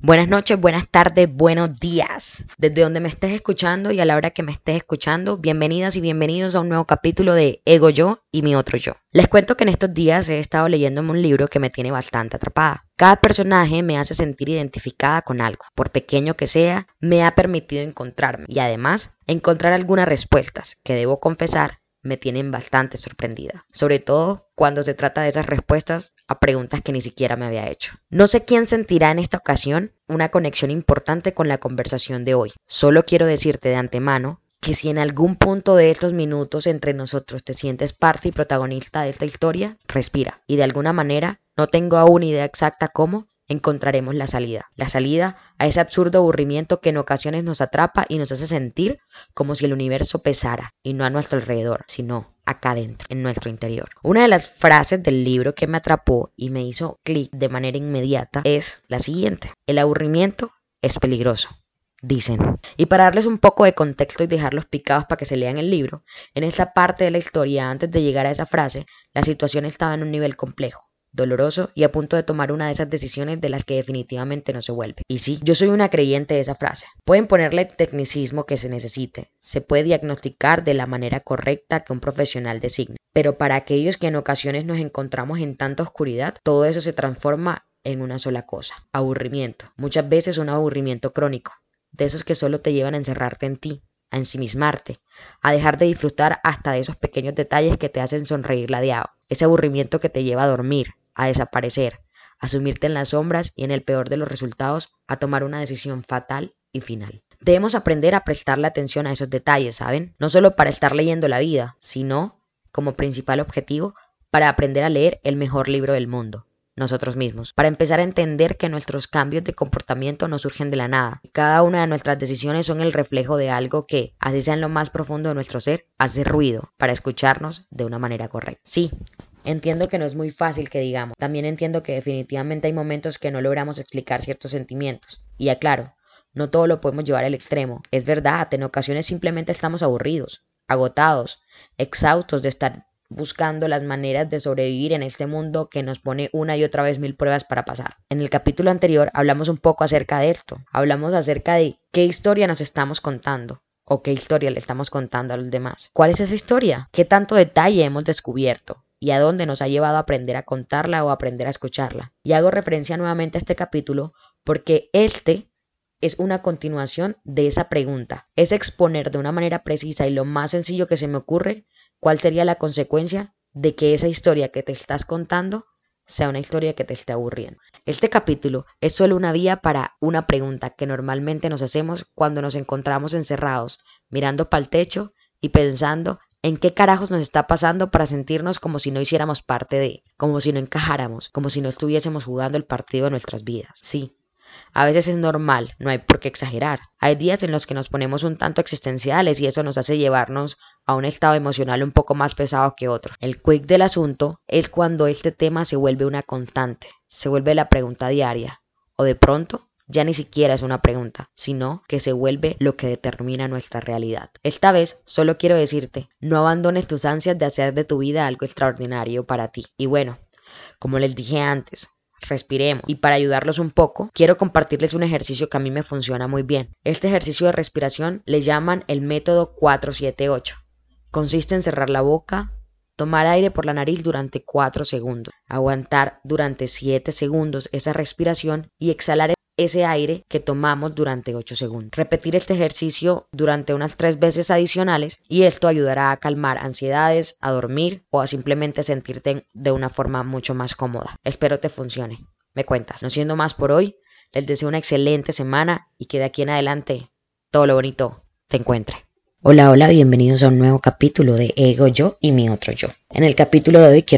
Buenas noches, buenas tardes, buenos días. Desde donde me estés escuchando y a la hora que me estés escuchando, bienvenidas y bienvenidos a un nuevo capítulo de Ego Yo y mi otro yo. Les cuento que en estos días he estado leyéndome un libro que me tiene bastante atrapada. Cada personaje me hace sentir identificada con algo. Por pequeño que sea, me ha permitido encontrarme y además encontrar algunas respuestas que debo confesar me tienen bastante sorprendida, sobre todo cuando se trata de esas respuestas a preguntas que ni siquiera me había hecho. No sé quién sentirá en esta ocasión una conexión importante con la conversación de hoy. Solo quiero decirte de antemano que si en algún punto de estos minutos entre nosotros te sientes parte y protagonista de esta historia, respira y de alguna manera, no tengo aún idea exacta cómo, encontraremos la salida. La salida a ese absurdo aburrimiento que en ocasiones nos atrapa y nos hace sentir como si el universo pesara, y no a nuestro alrededor, sino acá dentro, en nuestro interior. Una de las frases del libro que me atrapó y me hizo clic de manera inmediata es la siguiente. El aburrimiento es peligroso. Dicen. Y para darles un poco de contexto y dejarlos picados para que se lean el libro, en esta parte de la historia, antes de llegar a esa frase, la situación estaba en un nivel complejo doloroso y a punto de tomar una de esas decisiones de las que definitivamente no se vuelve. Y sí, yo soy una creyente de esa frase. Pueden ponerle tecnicismo que se necesite, se puede diagnosticar de la manera correcta que un profesional designe, pero para aquellos que en ocasiones nos encontramos en tanta oscuridad, todo eso se transforma en una sola cosa, aburrimiento, muchas veces un aburrimiento crónico, de esos que solo te llevan a encerrarte en ti, a ensimismarte, a dejar de disfrutar hasta de esos pequeños detalles que te hacen sonreír ladeado, ese aburrimiento que te lleva a dormir, a desaparecer, a sumirte en las sombras y en el peor de los resultados, a tomar una decisión fatal y final. Debemos aprender a prestarle atención a esos detalles, ¿saben? No solo para estar leyendo la vida, sino, como principal objetivo, para aprender a leer el mejor libro del mundo, nosotros mismos, para empezar a entender que nuestros cambios de comportamiento no surgen de la nada. Cada una de nuestras decisiones son el reflejo de algo que, así sea en lo más profundo de nuestro ser, hace ruido para escucharnos de una manera correcta. Sí, Entiendo que no es muy fácil que digamos. También entiendo que definitivamente hay momentos que no logramos explicar ciertos sentimientos. Y aclaro, no todo lo podemos llevar al extremo. Es verdad, en ocasiones simplemente estamos aburridos, agotados, exhaustos de estar buscando las maneras de sobrevivir en este mundo que nos pone una y otra vez mil pruebas para pasar. En el capítulo anterior hablamos un poco acerca de esto, hablamos acerca de qué historia nos estamos contando o qué historia le estamos contando a los demás. ¿Cuál es esa historia? ¿Qué tanto detalle hemos descubierto? Y a dónde nos ha llevado a aprender a contarla o aprender a escucharla. Y hago referencia nuevamente a este capítulo porque este es una continuación de esa pregunta. Es exponer de una manera precisa y lo más sencillo que se me ocurre cuál sería la consecuencia de que esa historia que te estás contando sea una historia que te esté aburriendo. Este capítulo es solo una vía para una pregunta que normalmente nos hacemos cuando nos encontramos encerrados, mirando para el techo y pensando en qué carajos nos está pasando para sentirnos como si no hiciéramos parte de, como si no encajáramos, como si no estuviésemos jugando el partido de nuestras vidas. Sí, a veces es normal, no hay por qué exagerar. Hay días en los que nos ponemos un tanto existenciales y eso nos hace llevarnos a un estado emocional un poco más pesado que otro. El quick del asunto es cuando este tema se vuelve una constante, se vuelve la pregunta diaria, o de pronto ya ni siquiera es una pregunta, sino que se vuelve lo que determina nuestra realidad. Esta vez solo quiero decirte, no abandones tus ansias de hacer de tu vida algo extraordinario para ti. Y bueno, como les dije antes, respiremos. Y para ayudarlos un poco, quiero compartirles un ejercicio que a mí me funciona muy bien. Este ejercicio de respiración le llaman el método 478. Consiste en cerrar la boca, tomar aire por la nariz durante 4 segundos, aguantar durante 7 segundos esa respiración y exhalar ese aire que tomamos durante 8 segundos. Repetir este ejercicio durante unas 3 veces adicionales y esto ayudará a calmar ansiedades, a dormir o a simplemente sentirte de una forma mucho más cómoda. Espero te funcione. Me cuentas. No siendo más por hoy, les deseo una excelente semana y que de aquí en adelante todo lo bonito te encuentre. Hola, hola, bienvenidos a un nuevo capítulo de Ego Yo y mi otro yo. En el capítulo de hoy quiero